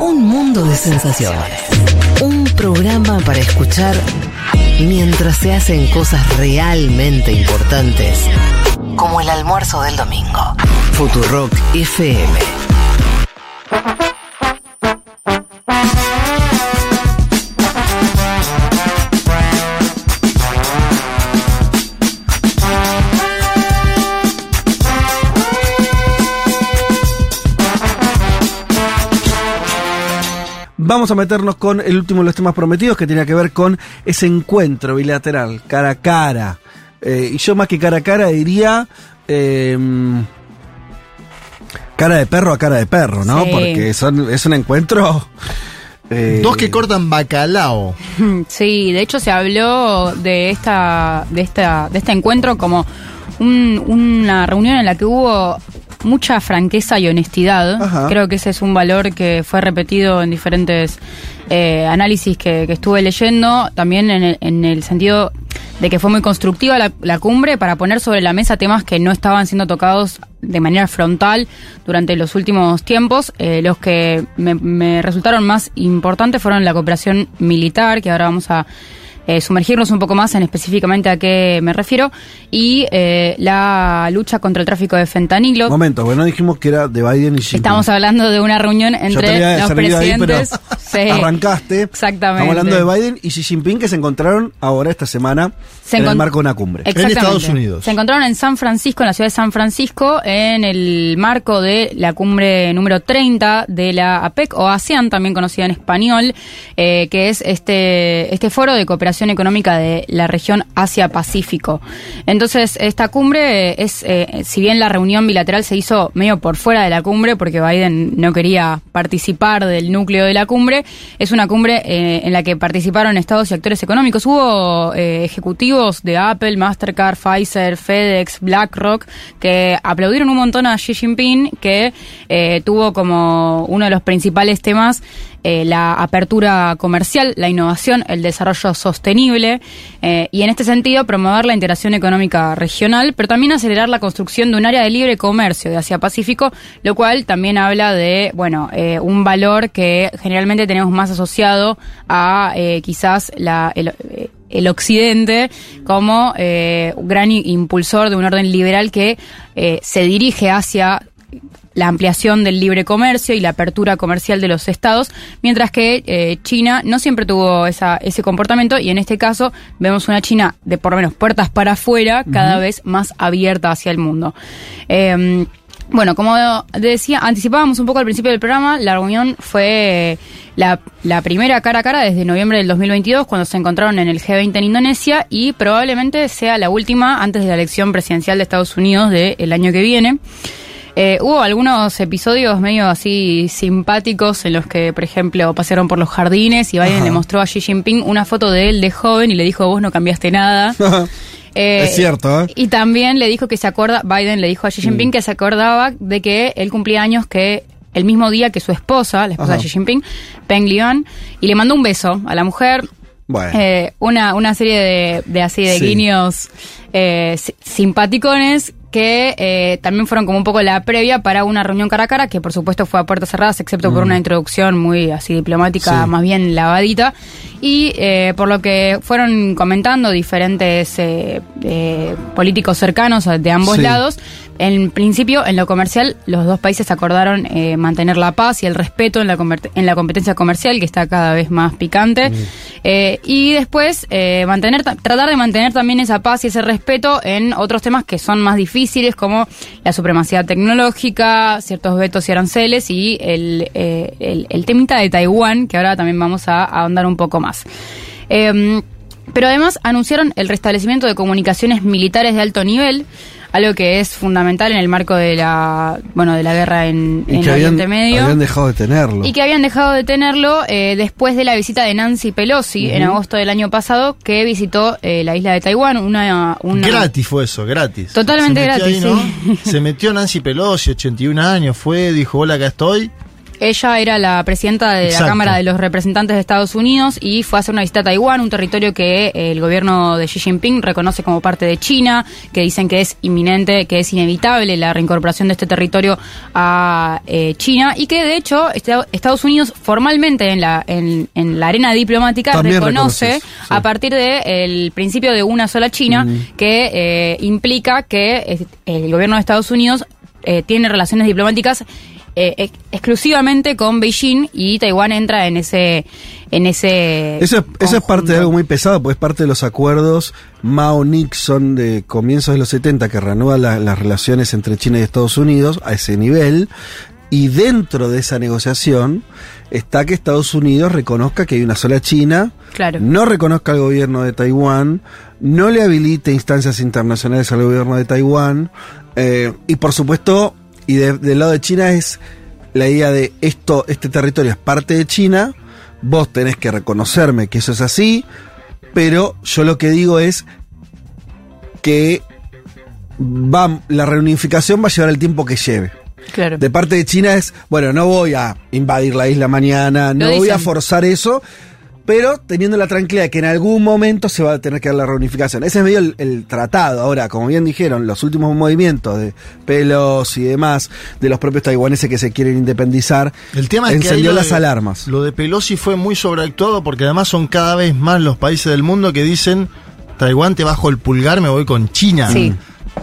Un mundo de sensaciones. Un programa para escuchar mientras se hacen cosas realmente importantes, como el almuerzo del domingo. Futurock FM. Vamos a meternos con el último de los temas prometidos que tiene que ver con ese encuentro bilateral, cara a cara. Eh, y yo más que cara a cara diría eh, cara de perro a cara de perro, ¿no? Sí. Porque son, es un encuentro... eh, Dos que cortan bacalao. Sí, de hecho se habló de esta, de esta, de este encuentro como un- una reunión en la que hubo mucha franqueza y honestidad. Ajá. Creo que ese es un valor que fue repetido en diferentes eh, análisis que, que estuve leyendo, también en el, en el sentido de que fue muy constructiva la, la cumbre para poner sobre la mesa temas que no estaban siendo tocados de manera frontal durante los últimos tiempos. Eh, los que me, me resultaron más importantes fueron la cooperación militar, que ahora vamos a eh, sumergirnos un poco más en específicamente a qué me refiero, y eh, la lucha contra el tráfico de fentanilo. Momento, bueno, dijimos que era de Biden y Xi Estamos hablando de una reunión entre los ahí, presidentes. Sí. Arrancaste. Exactamente. Estamos hablando de Biden y Xi Jinping que se encontraron ahora esta semana Se en el marco de una cumbre. Exactamente. Estados Unidos. Se encontraron en San Francisco, en la ciudad de San Francisco, en el marco de la cumbre número 30 de la APEC o ASEAN, también conocida en español, eh, que es este, este foro de cooperación económica de la región Asia-Pacífico. Entonces, esta cumbre es, eh, si bien la reunión bilateral se hizo medio por fuera de la cumbre, porque Biden no quería participar del núcleo de la cumbre, es una cumbre eh, en la que participaron estados y actores económicos. Hubo eh, ejecutivos de Apple, Mastercard, Pfizer, FedEx, BlackRock, que aplaudieron un montón a Xi Jinping, que eh, tuvo como uno de los principales temas eh, la apertura comercial, la innovación, el desarrollo sostenible eh, y en este sentido promover la integración económica regional, pero también acelerar la construcción de un área de libre comercio de Asia-Pacífico, lo cual también habla de, bueno, eh, un valor que generalmente tenemos más asociado a quizás la, el, el occidente como eh, gran impulsor de un orden liberal que se dirige hacia la ampliación del libre comercio y la apertura comercial de los estados, mientras que eh, China no siempre tuvo esa, ese comportamiento y en este caso vemos una China de por lo menos puertas para afuera cada vez más abierta hacia el mundo. Eh, bueno, como decía, anticipábamos un poco al principio del programa, la reunión fue la, la primera cara a cara desde noviembre del 2022, cuando se encontraron en el G20 en Indonesia, y probablemente sea la última antes de la elección presidencial de Estados Unidos del año que viene. Eh, hubo algunos episodios medio así simpáticos en los que, por ejemplo, pasearon por los jardines y Biden Ajá. le mostró a Xi Jinping una foto de él de joven y le dijo, vos no cambiaste nada. Eh, Es cierto, ¿eh? Y también le dijo que se acuerda, Biden le dijo a Xi Jinping Mm. que se acordaba de que él cumplía años que el mismo día que su esposa, la esposa Ajá. de Xi Jinping, Peng Lyon, y le mandó un beso a la mujer. Bueno. Eh, una, una serie de, de así de Sí. guiños eh, si- simpaticones que eh, también fueron como un poco la previa para una reunión cara a cara, que por supuesto fue a puertas cerradas, excepto por una introducción muy así diplomática, Mm. Sí. más bien lavadita. Y eh, por lo que fueron comentando diferentes eh, eh, políticos cercanos de ambos Sí. lados, en principio, en lo comercial, los dos países acordaron eh, mantener la paz y el respeto en la, en la competencia comercial, que está cada vez más picante. Eh, y después, mantener ta- tratar de mantener también esa paz y ese respeto en otros temas que son más difíciles, como la supremacía tecnológica, ciertos vetos y aranceles, y el, eh, el, temita de Taiwán, que ahora también vamos a ahondar un poco más. Em, pero además anunciaron el restablecimiento de comunicaciones militares de alto nivel, algo que es fundamental en el marco de la bueno de la guerra en, Y en que habían, Oriente Medio. habían dejado de tenerlo. Y que habían dejado de tenerlo eh, después de la visita de Nancy Pelosi en agosto del año pasado, que visitó eh, la isla de Taiwán. Una, una Gratis fue eso, gratis. Totalmente gratis, ahí, ¿no? Se metió Nancy Pelosi, 81 años, fue, dijo, hola, acá estoy. Ella era la presidenta de Exacto. la Cámara de los Representantes de Estados Unidos y fue a hacer una visita a Taiwán, un territorio que eh, el gobierno de Xi Jinping reconoce como parte de China, que dicen que es inminente, que es inevitable la reincorporación de este territorio a eh, China y que de hecho Esta- Estados Unidos formalmente en la, en, en la arena diplomática También reconoce sí. a partir del principio de una sola China que eh, implica que eh, el gobierno de Estados Unidos eh, tiene relaciones diplomáticas eh, ex- exclusivamente con Beijing y Taiwán entra en ese en ese Eso, es- eso es parte de algo muy pesado, pues es parte de los acuerdos Mao-Nixon de comienzos de los 70 que reanuda la- las relaciones entre China y Estados Unidos a ese nivel. Y dentro de esa negociación está que Estados Unidos reconozca que hay una sola China, Claro. no reconozca al gobierno de Taiwán, no le habilite instancias internacionales al gobierno de Taiwán, eh, y por supuesto, y de- del lado de China es la idea de esto, este territorio es parte de China, vos tenés que reconocerme que eso es así, pero yo lo que digo es que va, la reunificación va a llevar el tiempo que lleve. Claro. De parte de China es, bueno, no voy a invadir la isla mañana, no voy a forzar eso, pero teniendo la tranquilidad de que en algún momento se va a tener que dar la reunificación. Ese es medio el, el tratado. Ahora, como bien dijeron, los últimos movimientos de pelos y demás, de los propios taiwaneses que se quieren independizar, El tema es encendió las de- alarmas. Lo de Pelosi fue muy sobreactuado porque además son cada vez más los países del mundo que dicen Taiwán te bajo el pulgar, me voy con China. Sí.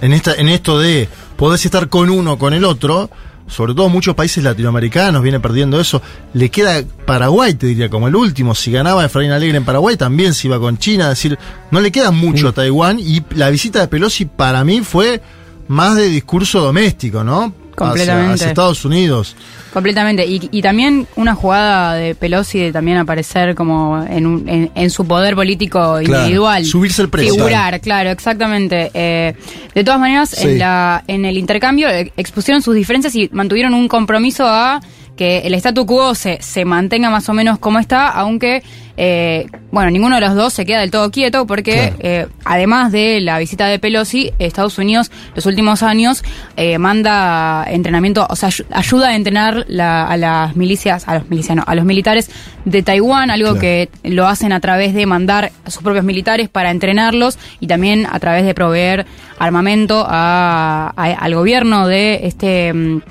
En esta, en esto de podés estar con uno o con el otro, sobre todo muchos países latinoamericanos viene perdiendo eso. Le queda Paraguay, te diría, como el último. Si ganaba Efraín Alegre en Paraguay, también se iba con China. Es decir, no le queda mucho a Taiwán. Y la visita de Pelosi para mí fue más de discurso doméstico, ¿no? Completamente. hacia Estados Unidos. Completamente. Y, y también una jugada de Pelosi de también aparecer como en, un- en, en su poder político individual. Subirse el precio. Figurar, claro, exactamente. Eh, de todas maneras, Sí. en, la, en el intercambio eh, expusieron sus diferencias y mantuvieron un compromiso a que el statu quo se, se mantenga más o menos como está, aunque, eh, bueno, ninguno de los dos se queda del todo quieto porque, eh, además de la visita de Pelosi, Estados Unidos los últimos años eh, manda entrenamiento, o sea, ayu- ayuda a entrenar la- a las milicias, a los milicianos, a los militares de Taiwán, algo Claro. que lo hacen a través de mandar a sus propios militares para entrenarlos y también a través de proveer armamento a- a- al gobierno de este mm,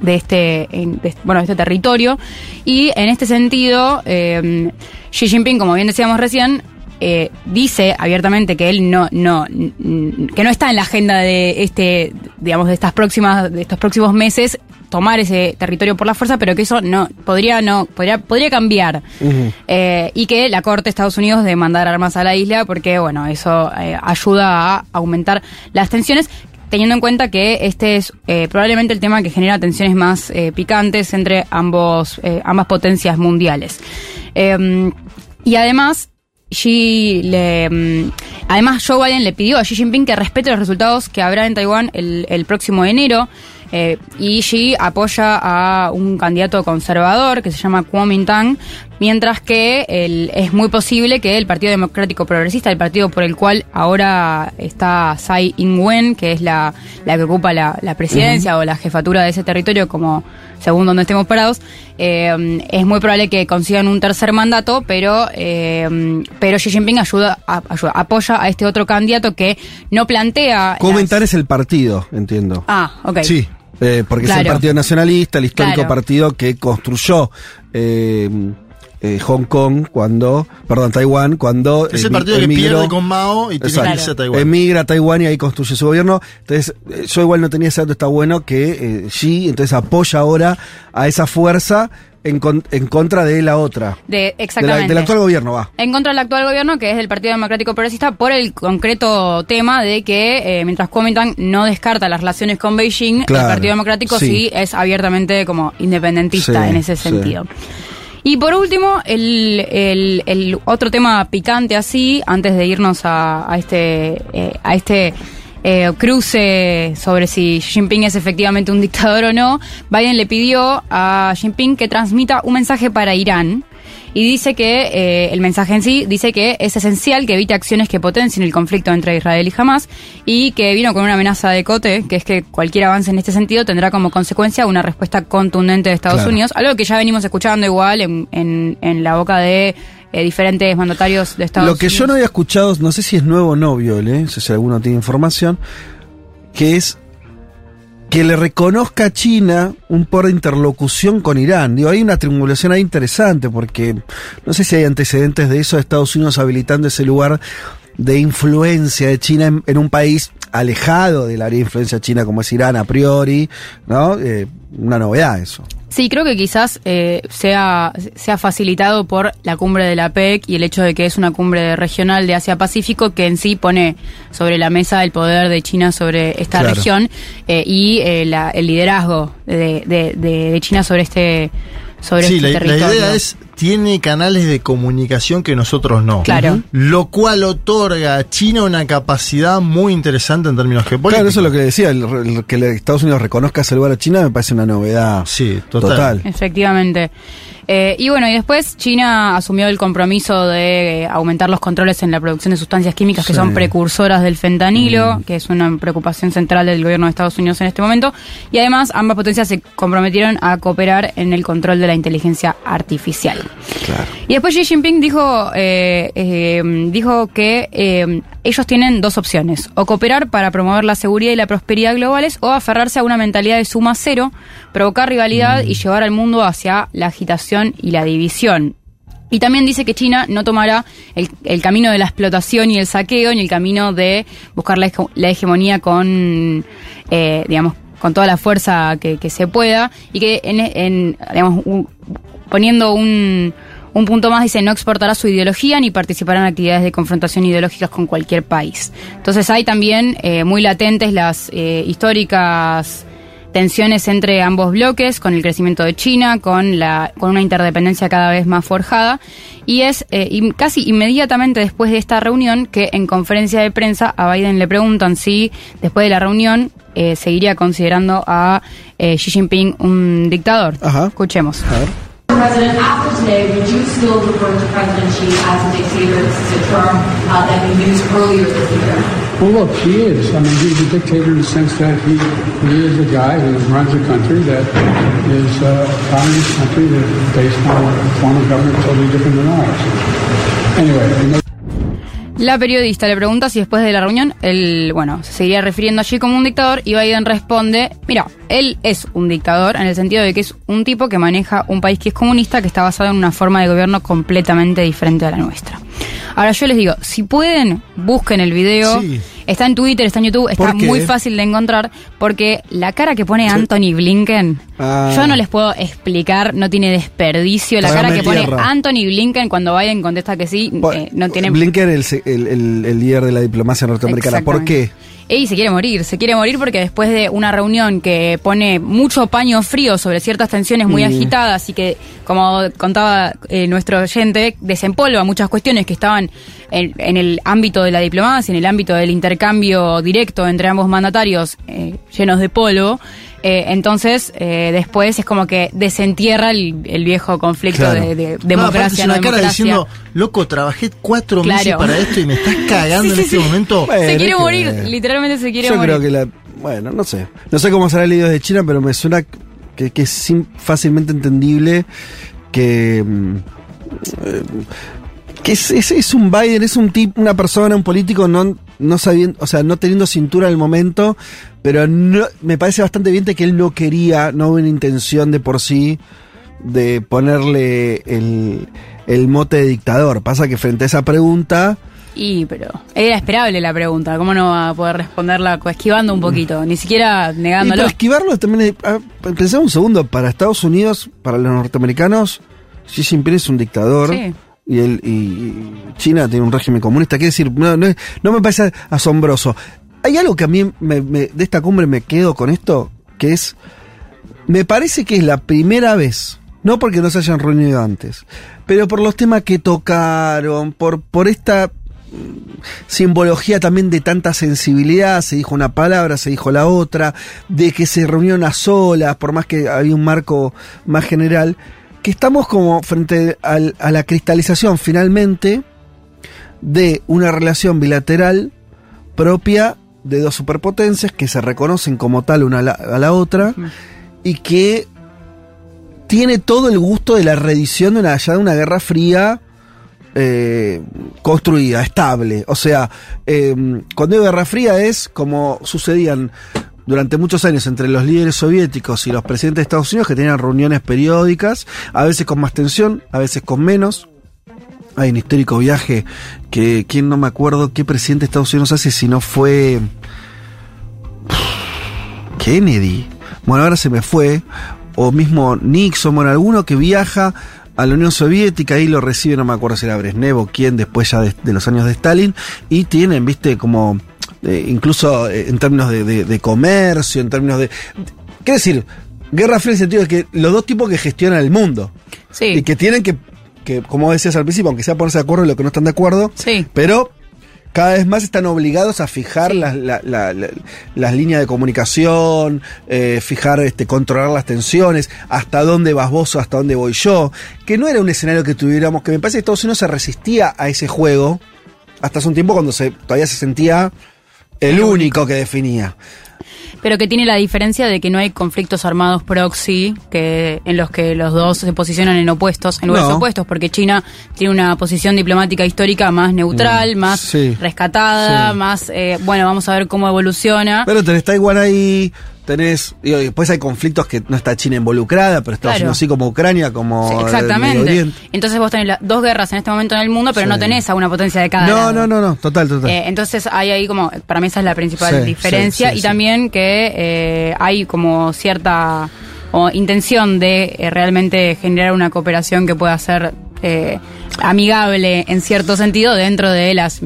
de este de- bueno de este territorio. Y en este sentido eh, Xi Jinping como bien decíamos recién eh, dice abiertamente que él no no que no está en la agenda de este digamos de estas próximas de estos próximos meses tomar ese territorio por la fuerza pero que eso no podría no podría podría cambiar. Eh, y que la corte de Estados Unidos de mandar armas a la isla porque bueno eso eh, ayuda a aumentar las tensiones teniendo en cuenta que este es eh, probablemente el tema que genera tensiones más eh, picantes entre ambos eh, ambas potencias mundiales. Eh, y además Xi le, mm, además Joe Biden le pidió a Xi Jinping que respete los resultados que habrá en Taiwán el, el próximo enero y Xi apoya a un candidato conservador que se llama Kuomintang, mientras que el- es muy posible que el Partido Democrático Progresista, el partido por el cual ahora está Tsai Ing-wen, que es la, la que ocupa la, la presidencia o la jefatura de ese territorio, como según donde estemos parados, eh, es muy probable que consigan un tercer mandato, pero eh, pero Xi Jinping ayuda, a- ayuda, apoya a este otro candidato que no plantea... Comentar las- es el partido, entiendo. Ah, ok. Sí. Eh, porque es el. Partido Nacionalista, el histórico Claro. partido que construyó eh, eh, Hong Kong cuando, perdón, Taiwán, cuando Es el emi- partido que pierde con Mao y tiene Exacto. que irse a Taiwán. Emigra a Taiwán y ahí construye su gobierno. Entonces, eh, yo igual no tenía ese dato, está bueno que eh, Xi entonces apoya ahora a esa fuerza en, con- en contra de la otra. De, De la- exactamente. del actual gobierno, va. En contra del actual gobierno, que es el Partido Democrático Progresista, por el concreto tema de que eh, mientras Kuomintang no descarta las relaciones con Beijing, Claro, el Partido Democrático sí. sí. es abiertamente como independentista Sí, en ese sí. Y por último, el, el- el otro tema picante así, antes de irnos a, a este, eh, a este eh, cruce sobre si Xi Jinping es efectivamente un dictador o no, Biden le pidió a Xi Jinping que transmita un mensaje para Irán y dice que eh, el mensaje en sí dice que es esencial que evite acciones que potencien el conflicto entre Israel y Hamas y que vino con una amenaza de cote, que es que cualquier avance en este sentido tendrá como consecuencia una respuesta contundente de Estados Claro. Unidos, algo que ya venimos escuchando igual en, en, en la boca de eh, diferentes mandatarios de Estados Lo que Unidos. yo no había escuchado, no sé si es nuevo o no, Viole, no sé si alguno tiene información, que es que le reconozca a China un por de interlocución con Irán. Digo, hay una triangulación ahí interesante, porque no sé si hay antecedentes de eso de Estados Unidos habilitando ese lugar de influencia de China en, en un país alejado del área de influencia china como es Irán a priori, ¿no? Eh, una novedad eso. Sí, creo que quizás eh, sea, sea facilitado por la cumbre de la PEC y el hecho de que es una cumbre regional de Asia-Pacífico que en sí pone sobre la mesa el poder de China sobre esta Claro. región eh, y eh, la- el liderazgo de, de- de- de China sobre este, sobre Sí, este la, idea es, tiene canales de comunicación que nosotros no. Claro. Lo cual otorga a China una capacidad muy interesante en términos geopolíticos. Claro, eso es lo que decía, el- el- que Estados Unidos reconozca ese lugar a China me parece una novedad Sí, total. total. Efectivamente. Eh, y bueno, y después China asumió el compromiso de eh, aumentar los controles en la producción de sustancias químicas que son precursoras del fentanilo, que es una preocupación central del gobierno de Estados Unidos en este momento. Y además ambas potencias se comprometieron a cooperar en el control de la inteligencia artificial. Claro. Y después Xi Jinping dijo, eh, eh, dijo que ellos tienen dos opciones, o cooperar para promover la seguridad y la prosperidad globales, o aferrarse a una mentalidad de suma cero, provocar rivalidad y llevar al mundo hacia la agitación y la división. Y también dice que China no tomará el, el camino de la explotación y el saqueo, ni el camino de buscar la, hege- la hegemonía con, eh, digamos, con toda la fuerza que, que se pueda, y que, en, en, digamos, un- poniendo un, un punto más, dice, no exportará su ideología ni participará en actividades de confrontación ideológicas con cualquier país. Entonces hay también eh, muy latentes las eh, históricas tensiones entre ambos bloques, con el crecimiento de China, con, la, con una interdependencia cada vez más forjada, y es eh, casi inmediatamente después de esta reunión que en conferencia de prensa a Biden le preguntan si después de la reunión eh, seguiría considerando a eh, Xi Jinping un dictador. Ajá. Escuchemos. A ver. President, after today, would you still refer to President Xi as a dictator? This is a term uh, that we used earlier this year. Well, look, he is. I mean, he's a dictator in the sense that he, he is a guy who runs a country that is uh, a communist country that based on a form of government totally different than ours. Anyway, La periodista le pregunta si después de la reunión él, bueno, se seguiría refiriendo allí como un dictador y Biden responde, mira, él es un dictador en el sentido de que es un tipo que maneja un país que es comunista, que está basado en una forma de gobierno completamente diferente a la nuestra. Ahora yo les digo, si pueden, busquen el video. Sí. Está en Twitter, está en YouTube, está muy fácil de encontrar porque la cara que pone Anthony Blinken, Ah. yo no les puedo explicar, no tiene desperdicio. La Trágame cara que pone tierra. Anthony Blinken cuando Biden contesta que sí, eh, no tiene Blinken, el, el, el- el líder de la diplomacia norteamericana. ¿Por qué? Y se quiere morir, se quiere morir porque después de una reunión que pone mucho paño frío sobre ciertas tensiones muy agitadas y que, como contaba eh, nuestro oyente, desempolva muchas cuestiones que estaban en, en el ámbito de la diplomacia, en el ámbito del intercambio directo entre ambos mandatarios eh, llenos de polvo. eh, entonces, eh, después es como que desentierra el, el viejo conflicto Claro. de, de No, democracia. es no una cara democracia. diciendo, loco, trabajé cuatro Claro. meses para esto y me estás cagando Sí, en sí, este sí. momento. Bueno, se quiere que- morir, literalmente se quiere Yo morir. creo que la. Bueno, no sé. No sé cómo será el líder de China, pero me suena que, que es fácilmente entendible que. mm, eh, que es, es- es un Biden, es un tipo, una persona, un político no, no sabiendo, o sea, no teniendo cintura en el momento, pero no, me parece bastante evidente que él no quería, no hubo una intención de por sí de ponerle el, el mote de dictador. Pasa que frente a esa pregunta, Y, pero era esperable la pregunta. ¿Cómo no va a poder responderla co- esquivando un poquito? Ni siquiera Y negándolo. para esquivarlo también. es- ah, Pensemos un segundo, para Estados Unidos, para los norteamericanos, Xi Jinping es un dictador. Sí. Y, él, y China tiene un régimen comunista. Quiere decir, no, no, no me parece asombroso. Hay algo que a mí me- de esta cumbre me quedo con esto, que es. Me parece que es la primera vez, no porque no se hayan reunido antes, pero por los temas que tocaron, por, por esta simbología también de tanta sensibilidad, se dijo una palabra, se dijo la otra, de que se reunieron a solas, por más que había un marco más general, que estamos como frente al- a la cristalización finalmente de una relación bilateral propia de dos superpotencias que se reconocen como tal una a la, a la otra y que tiene todo el gusto de la reedición de una, ya de una guerra fría eh, construida, estable. O sea, eh, cuando digo guerra fría es como sucedían durante muchos años entre los líderes soviéticos y los presidentes de Estados Unidos que tenían reuniones periódicas, a veces con más tensión, a veces con menos. Hay un histórico viaje que, quién no me acuerdo qué presidente de Estados Unidos hace, si no fue Kennedy. Bueno, ahora se me fue. O mismo Nixon, bueno, alguno que viaja a la Unión Soviética y lo recibe, no me acuerdo si era Brezhnev o quién, después ya de, de los años de Stalin, y tienen, viste, como, eh, incluso eh, en términos de, de- de comercio, en términos de... ¿Qué decir? Guerra fría en el sentido de que los dos tipos que gestionan el mundo. Sí. Y que tienen que, que, como decías al principio, aunque sea ponerse de acuerdo en lo que no están de acuerdo, Sí. pero cada vez más están obligados a fijar Sí. las, la- la- la- las líneas de comunicación, eh, fijar, este, controlar las tensiones, hasta dónde vas vos o hasta dónde voy yo, que no era un escenario que tuviéramos, que me parece que Estados Unidos se resistía a ese juego hasta hace un tiempo cuando se, todavía se sentía el único que definía. Pero que tiene la diferencia de que no hay conflictos armados proxy que en los que los dos se posicionan en opuestos, en lugares No. opuestos, porque China tiene una posición diplomática histórica más neutral, más Mm. Sí. rescatada, Sí. más eh, bueno, vamos a ver cómo evoluciona. Pero tenés Taiwán ahí, tenés. Y después hay conflictos que no está China involucrada, pero Estados Claro. Unidos sí como Ucrania, como. Sí, exactamente. Entonces vos tenés las dos guerras en este momento en el mundo, pero Sí. no tenés a una potencia de cada No, lado. no, no, no, total, total. Eh, entonces hay ahí como, para mí esa es la principal Sí, diferencia y también que eh, hay como cierta o intención de eh, realmente generar una cooperación que pueda ser eh, amigable en cierto sentido dentro de las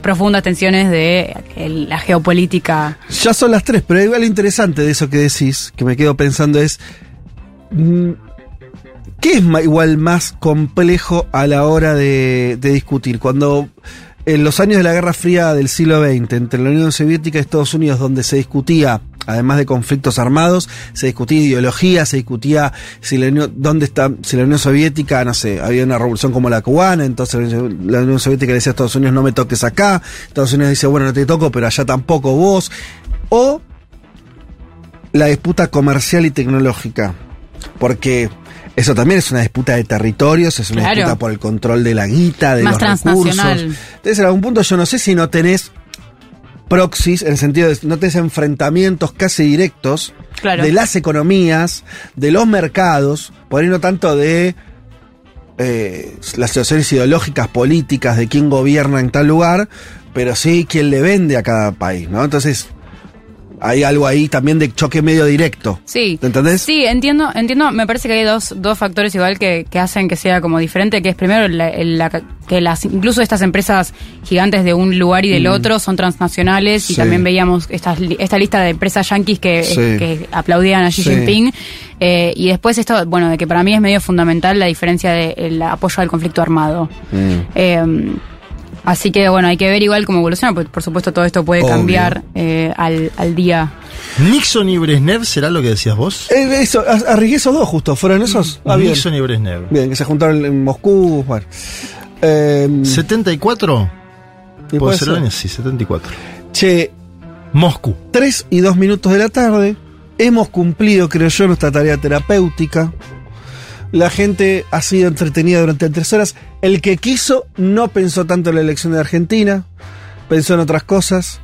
profundas tensiones de la geopolítica. Ya son las tres, pero igual lo interesante de eso que decís, que me quedo pensando es. mm, ¿Qué es igual más complejo a la hora de, de discutir? Cuando en los años de la Guerra Fría del siglo XX, entre la Unión Soviética y Estados Unidos, donde se discutía, además de conflictos armados, se discutía ideología, se discutía si la Unión, dónde está, si la Unión Soviética, no sé, había una revolución como la cubana, entonces la Unión- Soviética le decía a Estados Unidos no me toques acá, Estados Unidos dice bueno no te toco, pero allá tampoco vos, o la disputa comercial y tecnológica, porque eso también es una disputa de territorios, es una Claro. disputa por el control de la guita, de Más los recursos. Entonces, en algún punto yo no sé si no tenés proxies, en el sentido de no tenés enfrentamientos casi directos Claro. de las economías, de los mercados, por ahí no tanto de eh, las situaciones ideológicas, políticas, de quién gobierna en tal lugar, pero sí quién le vende a cada país, ¿no? Entonces, hay algo ahí también de choque medio directo. Sí. ¿Te entendés? Sí, entiendo, entiendo. Me parece que hay dos, dos factores igual que, que hacen que sea como diferente, que es primero la- el- la- que las incluso estas empresas gigantes de un lugar y del otro son transnacionales y Mm. También veíamos estas li- esta lista de empresas yanquis que, Sí. que aplaudían a Xi Sí. Jinping. Eh, y después esto, bueno, de que para mí es medio fundamental la diferencia del apoyo al conflicto armado. Mm. Eh, así que bueno, hay que ver igual cómo evoluciona, porque por supuesto todo esto puede Obvio. cambiar eh, al, al día. Nixon y Brezhnev será lo que decías vos. Eh, eso, arriesgué esos dos justo, ¿fueron esos? Ah, bien. Nixon y Brezhnev. Bien, que se juntaron en Moscú, bueno. Eh, ¿74? y Puede puede ser ser. el año, sí, 74. Che, Moscú. 3 y 2 minutos de la tarde. Hemos cumplido, creo yo, nuestra tarea terapéutica. La gente ha sido entretenida durante tres horas. El que quiso no pensó tanto en la elección de Argentina, pensó en otras cosas.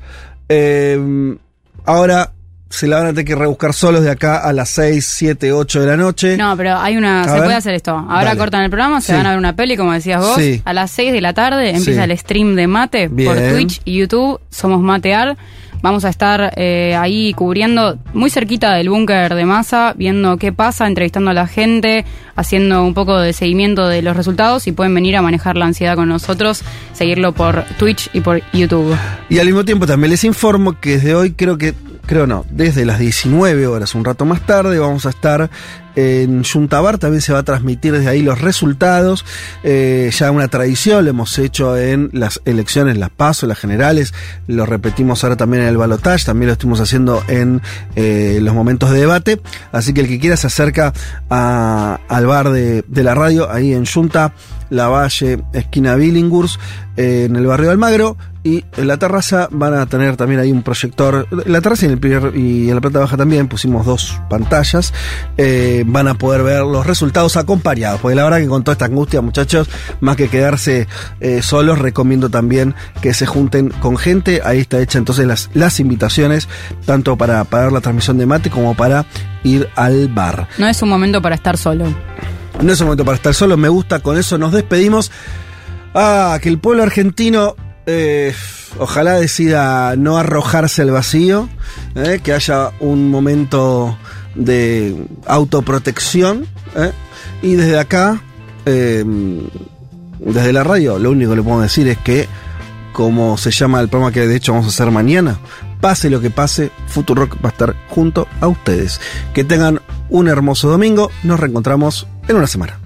Eh, ahora se la van a tener que rebuscar solos de acá a las 6, 7, 8 de la noche. No, pero hay una. A se ver. puede hacer esto. Ahora Dale. cortan el programa, se Sí. van a ver una peli, como decías vos. Sí. A las 6 de la tarde empieza Sí. el stream de Mate por. Twitch y YouTube. Somos Matear. Vamos a estar eh, ahí cubriendo muy cerquita del búnker de masa, viendo qué pasa, entrevistando a la gente, haciendo un poco de seguimiento de los resultados y pueden venir a manejar la ansiedad con nosotros, seguirlo por Twitch y por YouTube. Y al mismo tiempo también les informo que desde hoy creo que, creo no, desde las 19 horas, un rato más tarde, vamos a estar en Yuntabar también se va a transmitir desde ahí los resultados. Eh, ya una tradición, lo hemos hecho en las elecciones, las pasos, las generales, lo repetimos ahora también en el balotage, también lo estuvimos haciendo en eh, los momentos de debate. Así que el que quiera se acerca a- al bar de, de la radio, ahí en Junta, La Valle, esquina Billinghurst, eh, en el barrio Almagro. Y en la terraza van a tener también ahí un proyector. En la terraza y en, el y en la planta baja también pusimos dos pantallas. Eh, van a poder ver los resultados acompañados. Porque la verdad que con toda esta angustia, muchachos, más que quedarse eh, solos, recomiendo también que se junten con gente. Ahí está hecha entonces las, las invitaciones, tanto para pagar la transmisión de mate como para ir al bar. No es un momento para estar solo. No es un momento para estar solo, me gusta, con eso nos despedimos. Ah, que el pueblo argentino eh, ojalá decida no arrojarse al vacío, eh, que haya un momento de autoprotección. eh, y desde acá, eh, desde la radio, lo único que le podemos decir es que, como se llama el programa que de hecho vamos a hacer mañana, pase lo que pase, Futurock va a estar junto a ustedes. Que tengan un hermoso domingo, nos reencontramos en una semana.